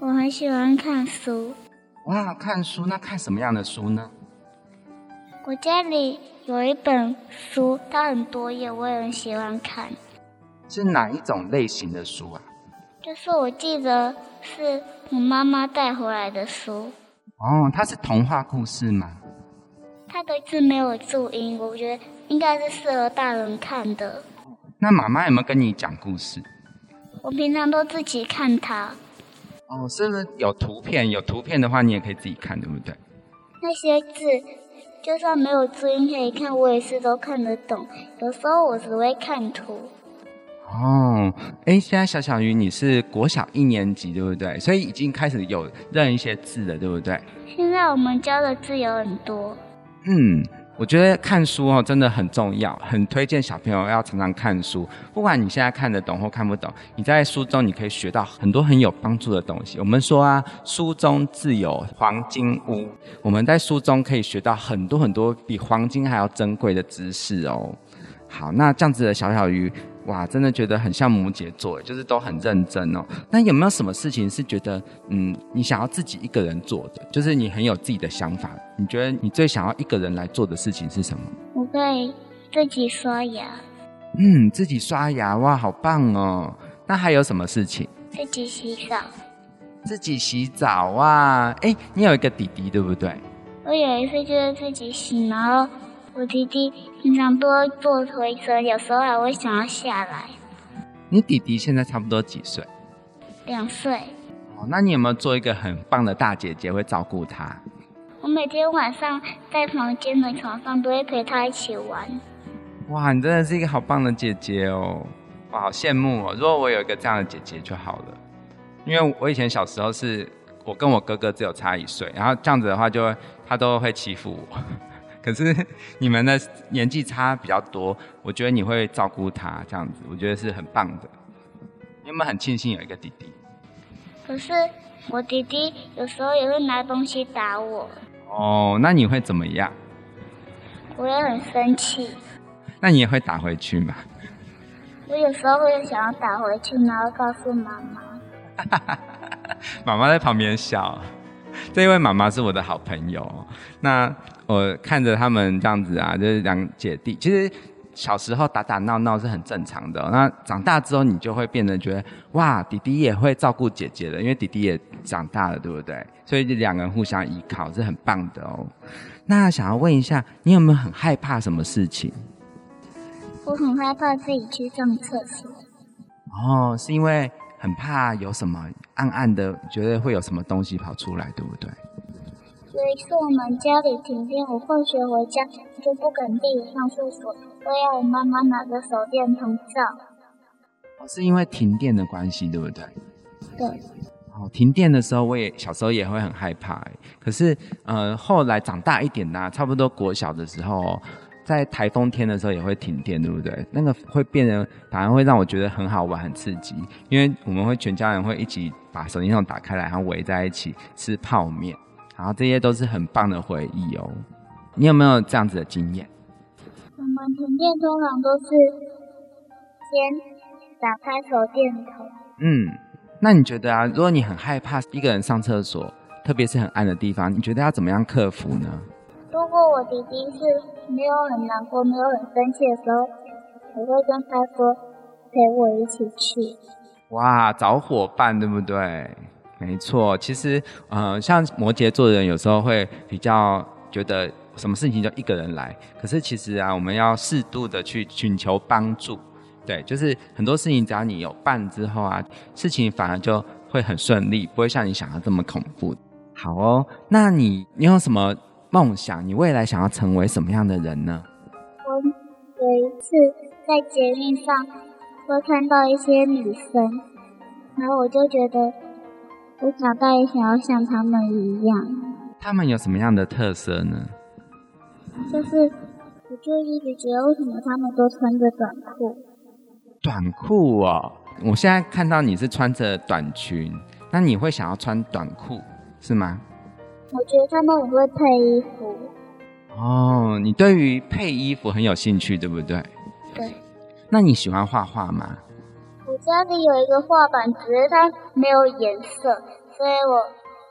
我很喜欢看书。哇，看书，那看什么样的书呢？我家里有一本书，它很多页，我也很喜欢看。是哪一种类型的书啊？就是我记得是我妈妈带回来的书。哦，它是童话故事吗？它的字没有注音，我觉得应该是适合大人看的。那妈妈有没有跟你讲故事？我平常都自己看它。哦，是不是有图片？有图片的话，你也可以自己看，对不对？那些字就算没有注音可以看，我也是都看得懂。有时候我只会看图。哦，哎，现在小小鱼你是国小一年级对不对？所以已经开始有认一些字了，对不对？现在我们教的字有很多。嗯，我觉得看书哦真的很重要，很推荐小朋友要常常看书。不管你现在看得懂或看不懂，你在书中你可以学到很多很有帮助的东西。我们说啊，书中自有黄金屋，我们在书中可以学到很多很多比黄金还要珍贵的知识哦。好，那这样子的小小鱼。哇，真的觉得很像摩羯座，就是都很认真哦。那有没有什么事情是觉得，嗯，你想要自己一个人做的，就是你很有自己的想法？你觉得你最想要一个人来做的事情是什么？我可以自己刷牙。嗯，自己刷牙，哇，好棒哦。那还有什么事情？自己洗澡。自己洗澡啊，哎，你有一个弟弟对不对？我有一次就是自己洗，然后。我弟弟平常都会坐推车，有时候还会想要下来。你弟弟现在差不多几岁？两岁。哦，那你有没有做一个很棒的大姐姐，会照顾他？我每天晚上在房间的床上都会陪他一起玩。哇，你真的是一个好棒的姐姐哦！我，好羡慕哦！如果我有一个这样的姐姐就好了。因为我以前小时候是我跟我哥哥只有差一岁，然后这样子的话，就会他都会欺负我。可是你们的年纪差比较多，我觉得你会照顾他这样子，我觉得是很棒的。你有没有很庆幸有一个弟弟？可是我弟弟有时候也会拿东西打我。哦，那你会怎么样？我也很生气。那你也会打回去吗？我有时候会想要打回去，然后告诉妈妈。<laughs> 妈妈在旁边笑。<laughs> 这一位妈妈是我的好朋友。那我看着他们这样子啊，就是两姐弟。其实小时候打打闹闹是很正常的。那长大之后，你就会变得觉得，哇，弟弟也会照顾姐姐的，因为弟弟也长大了，对不对？所以两个人互相依靠是很棒的哦。那想要问一下，你有没有很害怕什么事情？我很害怕自己去上厕所。哦，是因为。很怕有什么暗暗的，觉得会有什么东西跑出来，对不对？有一次我们家里停电，我放学回家就不敢自己上厕所，都要我妈妈拿着手电筒照。哦，是因为停电的关系，对不对？对。哦，停电的时候，我也小时候也会很害怕，可是呃，后来长大一点呢，差不多国小的时候。在台风天的时候也会停电，对不对？那个会变得反而会让我觉得很好玩、很刺激，因为我们会全家人会一起把手电筒打开来，然后围在一起吃泡面，然后这些都是很棒的回忆哦。你有没有这样子的经验？我们停电通常都是先打开手电筒，嗯，那你觉得啊，如果你很害怕一个人上厕所，特别是很暗的地方，你觉得要怎么样克服呢？如果我弟弟是没有很难过、没有很生气的时候，我会跟他说陪我一起去。哇，找伙伴对不对？没错，其实呃，像摩羯座的人有时候会比较觉得什么事情就一个人来，可是其实啊，我们要适度的去寻求帮助。对，就是很多事情，只要你有伴之后啊，事情反而就会很顺利，不会像你想的这么恐怖。好哦，那你你有什么梦想？你未来想要成为什么样的人呢？我有一次在捷运上会看到一些女生，然后我就觉得我长大也想要像她们一样。他们有什么样的特色呢？就是我就一直觉得为什么他们都穿着短裤。短裤哦，我现在看到你是穿着短裙，那你会想要穿短裤是吗？我觉得他们很会配衣服。哦，你对于配衣服很有兴趣，对不对？对。那你喜欢画画吗？我家里有一个画板，只是它没有颜色，所以我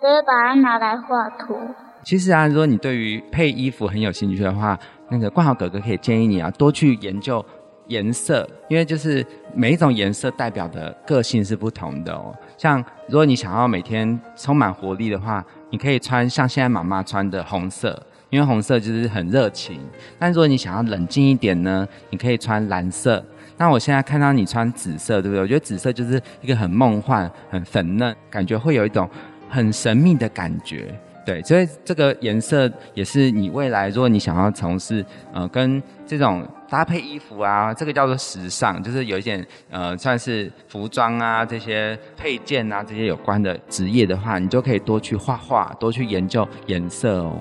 就会把它拿来画图。其实啊，如果你对于配衣服很有兴趣的话，那个冠豪哥哥可以建议你啊，多去研究颜色，因为就是每一种颜色代表的个性是不同的哦。像如果你想要每天充满活力的话，你可以穿像现在妈妈穿的红色，因为红色就是很热情。但如果你想要冷静一点呢，你可以穿蓝色。那我现在看到你穿紫色，对不对？我觉得紫色就是一个很梦幻、很粉嫩，感觉会有一种很神秘的感觉。对，所以这个颜色也是你未来，如果你想要从事呃跟这种搭配衣服啊，这个叫做时尚，就是有一点呃算是服装啊这些配件啊这些有关的职业的话，你就可以多去画画，多去研究颜色哦，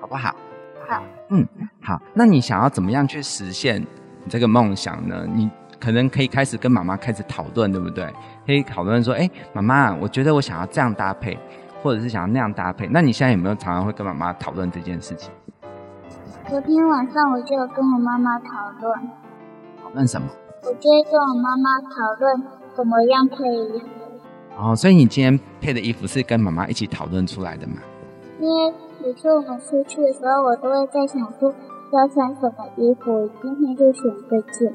好不好？好。嗯，好。那你想要怎么样去实现你这个梦想呢？你可能可以开始跟妈妈开始讨论，对不对？可以讨论说，哎，妈妈，我觉得我想要这样搭配。或者是想要那样搭配，那你现在有没有常常会跟妈妈讨论这件事情？昨天晚上我就有跟我妈妈讨论。讨论什么？我就会跟我妈妈讨论怎么样配衣服。哦，所以你今天配的衣服是跟妈妈一起讨论出来的吗？因为每次我们出去的时候，我都会在想说要穿什么衣服，今天就选这件。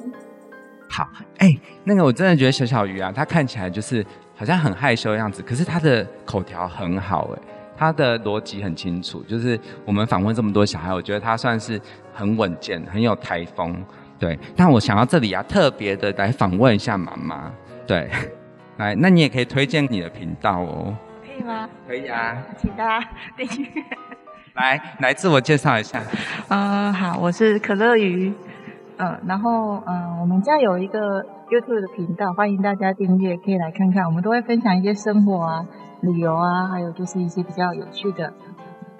好，哎，那个我真的觉得小小鱼啊，它看起来就是。好像很害羞的样子，可是他的口条很好哎，他的逻辑很清楚。就是我们访问这么多小孩，我觉得他算是很稳健，很有台风。对，但我想到这里啊，特别的来访问一下妈妈。对，<laughs> 来，那你也可以推荐你的频道哦。可以吗？可以啊，请大家订阅。来，来自我介绍一下。嗯，好，我是可乐鱼。嗯，然后嗯，我们家有一个。YouTube 的频道，欢迎大家订阅，可以来看看。我们都会分享一些生活啊、旅游啊，还有就是一些比较有趣的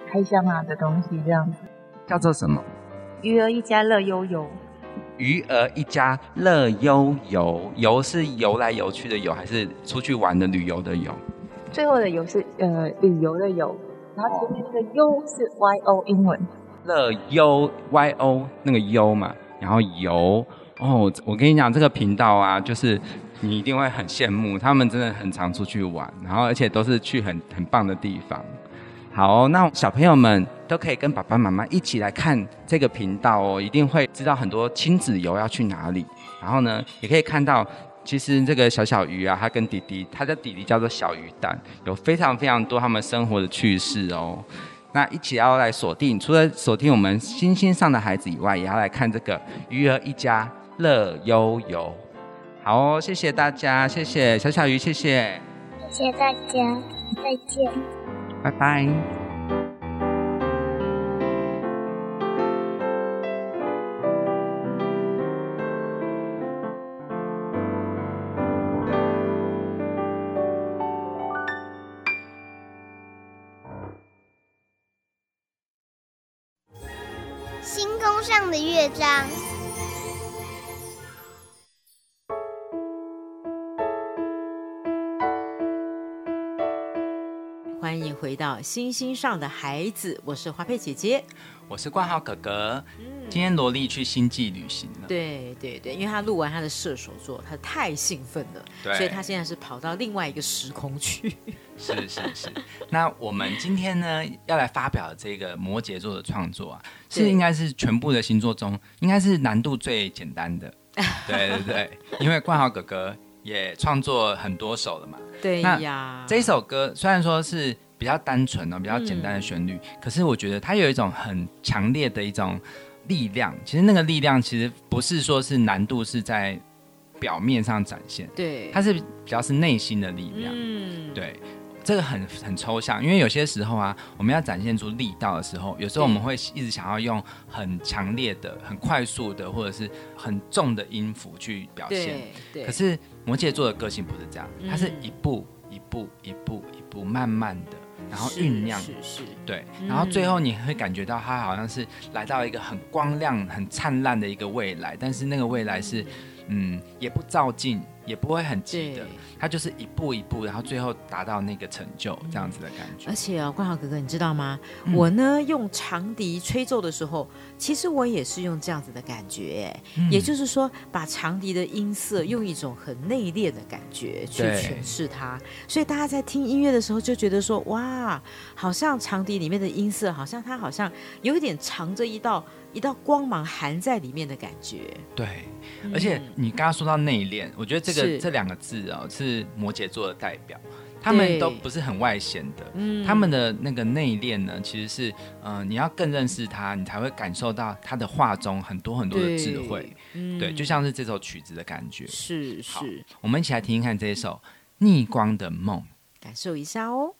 开箱啊的东西，这样子。叫做什么？鱼儿一家乐悠游。鱼儿一家乐悠游，游是游来游去的游，还是出去玩的旅游的游？最后的游是呃旅游的游，然后前面那个悠是 Y O 英文。乐悠 Y O 那个悠嘛，然后游。哦，我跟你讲，这个频道啊，就是你一定会很羡慕，他们真的很常出去玩，然后而且都是去很很棒的地方。好，那小朋友们都可以跟爸爸妈妈一起来看这个频道哦，一定会知道很多亲子游要去哪里。然后呢，也可以看到，其实这个小小鱼啊，他跟弟弟，他的弟弟叫做小鱼蛋，有非常非常多他们生活的趣事哦。那一起要来锁定，除了锁定我们星星上的孩子以外，也要来看这个鱼儿一家。乐悠悠，好哦，谢谢大家，谢谢小小鱼，谢谢，谢谢大家，再见，拜拜。星空上的乐章。到星星上的孩子，我是华佩姐姐。我是冠浩哥哥。今天萝莉去星际旅行了。对对对，因为他录完他的射手座，他太兴奋了，对所以他现在是跑到另外一个时空去。是是是。那我们今天呢要来发表这个摩羯座的创作啊，是应该是全部的星座中应该是难度最简单的。对对对，因为冠豪哥哥也创作很多首了嘛。对呀，这首歌虽然说是比较单纯哦，比较简单的旋律，可是我觉得它有一种很强烈的一种力量。其实那个力量其实不是说是难度是在表面上展现，对，它是比较是内心的力量。嗯，对，这个很很抽象，因为有些时候啊，我们要展现出力道的时候，有时候我们会一直想要用很强烈的、很快速的，或者是很重的音符去表现。对对，可是摩羯座的个性不是这样，它是嗯一步一步一步一步慢慢的，然后酝酿。是是，对，嗯然后最后你会感觉到它好像是来到一个很光亮、很灿烂的一个未来，但是那个未来是，嗯，也不照进，也不会很急的他，就是一步一步，然后最后达到那个成就这样子的感觉。而。且啊，冠豪哥哥，你知道吗？嗯。我呢用长笛吹奏的时候，其实我也是用这样子的感觉，也就是说，把长笛的音色用一种很内敛的感觉去诠释它，所以大家在听音乐的时候就觉得说，哇，好像长笛里面的音色，好像它好像有一点藏着一道一道光芒含在里面的感觉。对，而且你刚刚说到内敛，我觉得这个这两个字哦是摩羯座的代表，他们都不是很外显的，嗯他们的那个内敛呢，其实是嗯、呃你要更认识他，你才会感受到他的话中很多很多的智慧，嗯对，就像是这首曲子的感觉。是是，我们一起来听听看这一首《逆光的梦》。感受一下哦。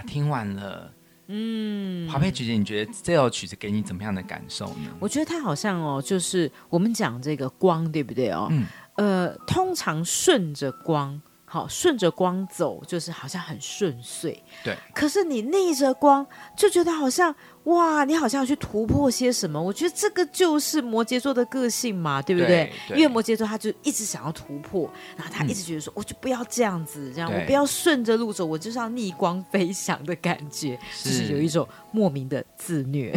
哇，听完了，嗯，华佩姐姐，你觉得这首曲子给你怎么样的感受呢？我觉得它好像哦，就是我们讲这个光，对不对哦？嗯呃，通常顺着光，好顺着光走，就是好像很顺遂。对。可是你逆着光，就觉得好像哇，你好像要去突破些什么。我觉得这个就是摩羯座的个性嘛，对不对？对对因为摩羯座他就一直想要突破，然后他一直觉得说，我就不要这样子，这样我不要顺着路走，我就是要逆光飞翔的感觉，就是有一种莫名的自虐。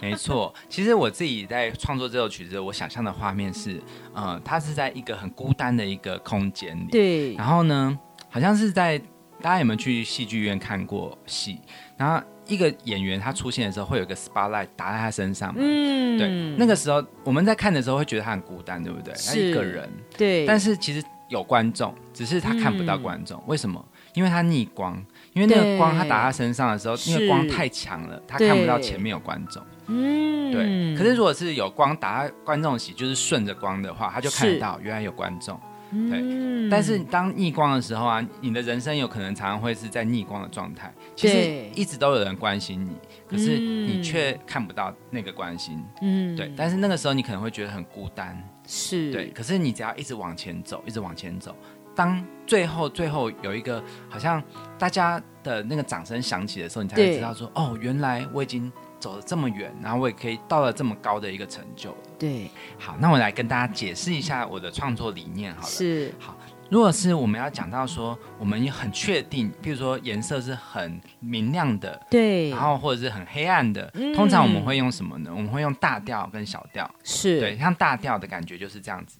没错，其实我自己在创作这首曲子，我想象的画面是，呃，它是在一个很孤单的一个空间里，对，然后呢，好像是在大家有没有去戏剧院看过戏？然后一个演员他出现的时候，会有一个 spotlight 打在他身上嘛？嗯对，那个时候我们在看的时候会觉得他很孤单，对不对？他是一个人，对，但是其实有观众，只是他看不到观众，为什么？因为他逆光，因为那个光他打他身上的时候，是那个光太强了，他看不到前面有观众。嗯。对，可是如果是有光打在观众席，就是顺着光的话，他就看得到原来有观众。对，嗯但是当逆光的时候啊，你的人生有可能常常会是在逆光的状态，其实一直都有人关心你，可是嗯。你却看不到那个关心。嗯。对，但是那个时候你可能会觉得很孤单。是。对，可是你只要一直往前走，一直往前走，当最后最后有一个好像大家的那个掌声响起的时候，你才会知道说，哦，原来我已经走了这么远，然后我也可以到了这么高的一个成就。对好，那我来跟大家解释一下我的创作理念好了。是好，如果是我们要讲到说，我们也很确定，比如说颜色是很明亮的，对，然后或者是很黑暗的，嗯通常我们会用什么呢？我们会用大调跟小调。是对，像大调的感觉就是这样子，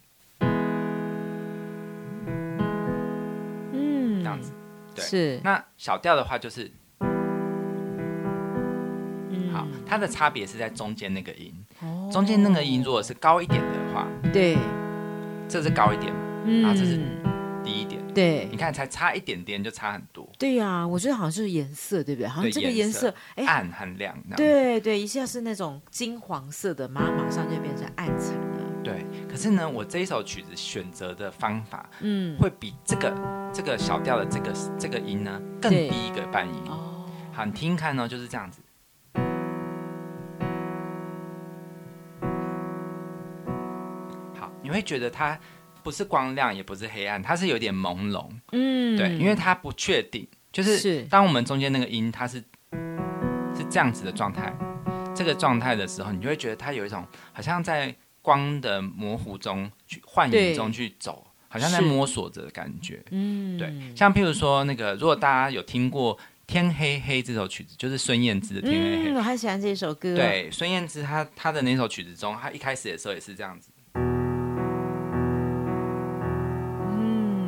嗯这样子。对是那小调的话就是，嗯好，它的差别是在中间那个音，哦。中间那个音如果是高一点的话，对，这是高一点嘛，嗯。然后这是低一点，对。你看才差一点点就差很多，对呀，我觉得好像是颜色，对不对？好像这个颜色，哎，暗很亮，对对，一下是那种金黄色的，马马上就变成暗沉了。对。可是呢，我这一首曲子选择的方法嗯，会比这个这个小调的这个这个音呢更低一个半音。哦，好，你听听看哦，就是这样子。你会觉得它不是光亮，也不是黑暗，它是有点朦胧。嗯，对，因为它不确定，就是是当我们中间那个音它是是这样子的状态，这个状态的时候，你就会觉得它有一种好像在光的模糊中去幻影中去走，好像在摸索着的感觉。嗯，对，像譬如说那个，如果大家有听过《天黑黑》这首曲子，就是孙燕姿的《天黑黑嗯，》。我很喜欢这首歌。，对，孙燕姿她她的那首曲子中，她一开始的时候也是这样子，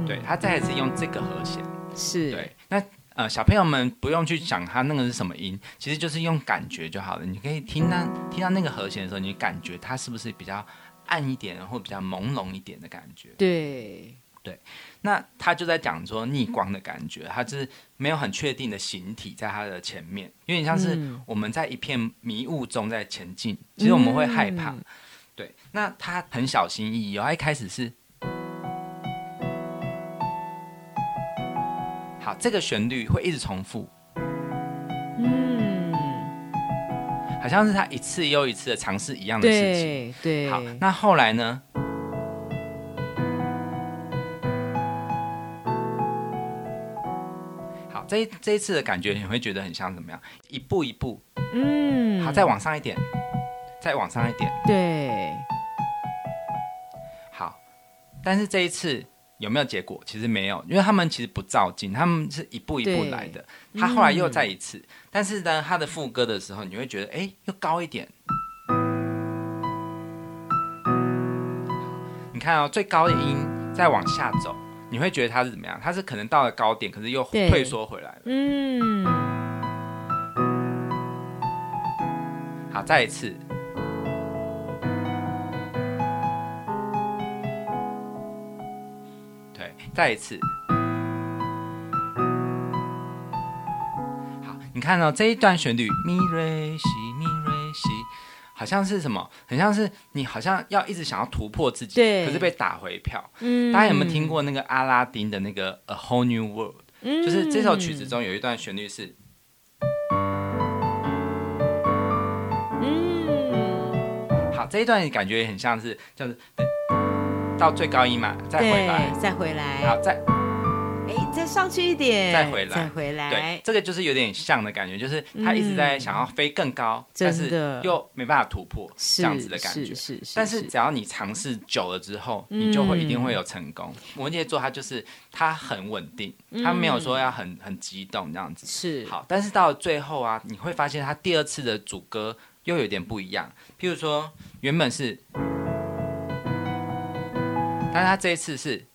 对，他再一次用这个和弦，是，对，那呃小朋友们不用去想它那个是什么音，其实就是用感觉就好了。你可以听到听到那个和弦的时候，你感觉它是不是比较暗一点，或比较朦胧一点的感觉？对对，那他就在讲说逆光的感觉，它是没有很确定的形体在它的前面，有点像是嗯我们在一片迷雾中在前进，其实我们会害怕。嗯对，那他很小心翼翼哦，他一开始是。好，这个旋律会一直重复，嗯，好像是他一次又一次的尝试一样的事情。对对，好，那后来呢？好，这一这一次的感觉，你会觉得很像怎么样？一步一步，嗯，好，再往上一点，再往上一点，对，好。但是这一次有没有结果？其实没有，因为他们其实不照进，他们是一步一步来的。他后来又再一次，但是呢，他的副歌的时候，你会觉得，哎，又高一点。你看哦，最高的音再往下走，你会觉得它是怎么样？它是可能到了高点，可是又退缩回来了。嗯，好，再一次。再一次。好你看到这一段旋律咪瑞西咪瑞西好像是什么？很像是你好像要一直想要突破自己可是被打回票。大家有没有听过那个阿拉丁的那个 a whole new world 就是这首曲子中有一段旋律是好这一段感觉也很像是叫做到最高音嘛，再回来，再回来，好再。哎，再上去一点，再回来。再回来。对，，这个就是有点像的感觉，就是他一直在想要飞更高，但是又没办法突破是这样子的感觉。是是是，但是只要你尝试久了之后，你就会嗯一定会有成功。摩羯座他就是他很稳定，嗯。他没有说要很很激动这样子。是。好，但是到了最后啊，你会发现他第二次的主歌又有点不一样。譬如说，原本是，但是他这一次是，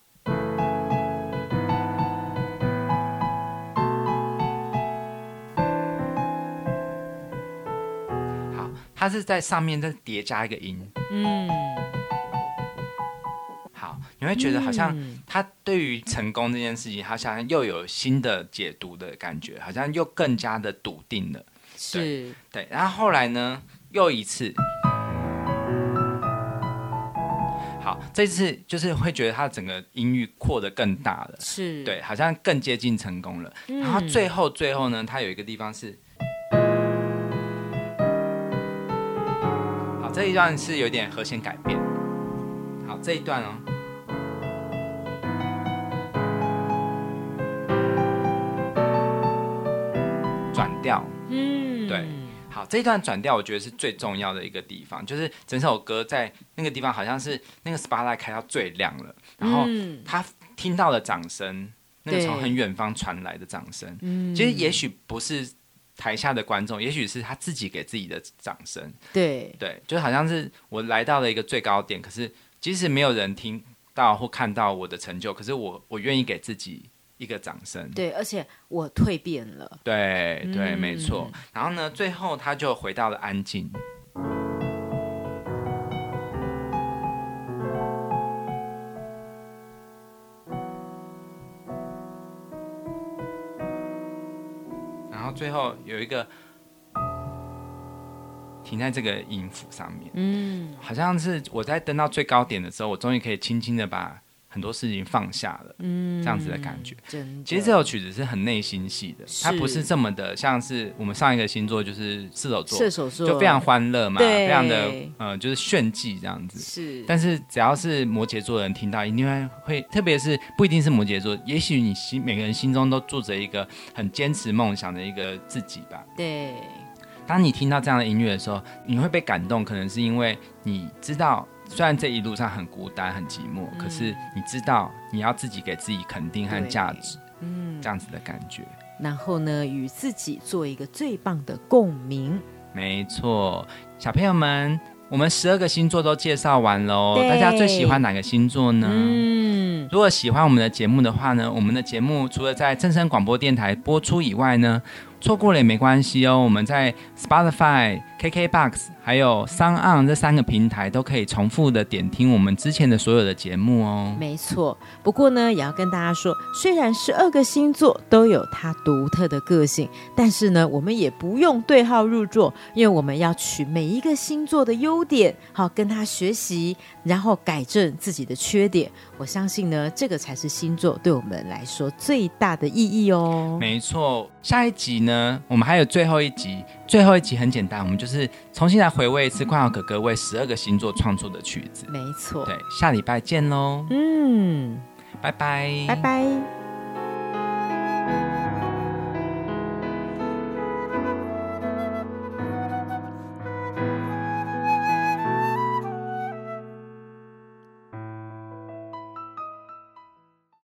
好，他是在上面再叠加一个音。嗯，好，你会觉得好像嗯他对于成功这件事情，好像又有新的解读的感觉，好像又更加的笃定了。是对，然后后来呢，又一次，好，这次就是会觉得他整个音域扩得更大了，是，对，好像更接近成功了。然后嗯最后最后呢，他有一个地方是，好，这一段是有点和弦改变。好，这一段哦。转调，嗯，对好，这一段转调我觉得是最重要的一个地方，就是整首歌在那个地方好像是那个 spotlight 开到最亮了，然后嗯他听到了掌声，那个从很远方传来的掌声，嗯其实也许不是台下的观众，也许是他自己给自己的掌声，对对，就好像是我来到了一个最高点，可是即使没有人听到或看到我的成就，可是我我愿意给自己一个掌声，对，而且我蜕变了，对对，嗯。没错。然后呢，最后他就回到了安静。然后最后有一个停在这个音符上面，嗯，好像是我在登到最高点的时候，我终于可以轻轻的把很多事情放下了，嗯这样子的感觉。其实这首曲子是很内心戏的，它不是这么的像是我们上一个星座就是射手座，射手座就非常欢乐嘛，非常的呃就是炫技这样子。是，但是只要是摩羯座的人听到，一定会会，特别是不一定是摩羯座，也许你心每个人心中都住着一个很坚持梦想的一个自己吧。对，当你听到这样的音乐的时候，你会被感动，可能是因为你知道，虽然这一路上很孤单、很寂寞，可是你知道你要自己给自己肯定和价值，嗯。这，样子的感觉。然后呢，与自己做一个最棒的共鸣，没错，小朋友们，我们十二个星座都介绍完喽，大家最喜欢哪个星座呢？嗯，如果喜欢我们的节目的话呢，我们的节目除了在正声广播电台播出以外呢，错过了也没关系哦。我们在 Spotify、KKBox 还有 s o n On 这三个平台都可以重复的点听我们之前的所有的节目哦。没错。不过呢，也要跟大家说，虽然十二个星座都有它独特的个性，但是呢，我们也不用对号入座，因为我们要取每一个星座的优点，好跟他学习，然后改正自己的缺点。我相信呢，这个才是星座对我们来说最大的意义哦。没错，下一集呢，我们还有最后一集，最后一集很简单，我们就是重新来回味一次冠豪哥哥为十二个星座创作的曲子。没错，对，下礼拜见喽，嗯，拜拜，拜拜。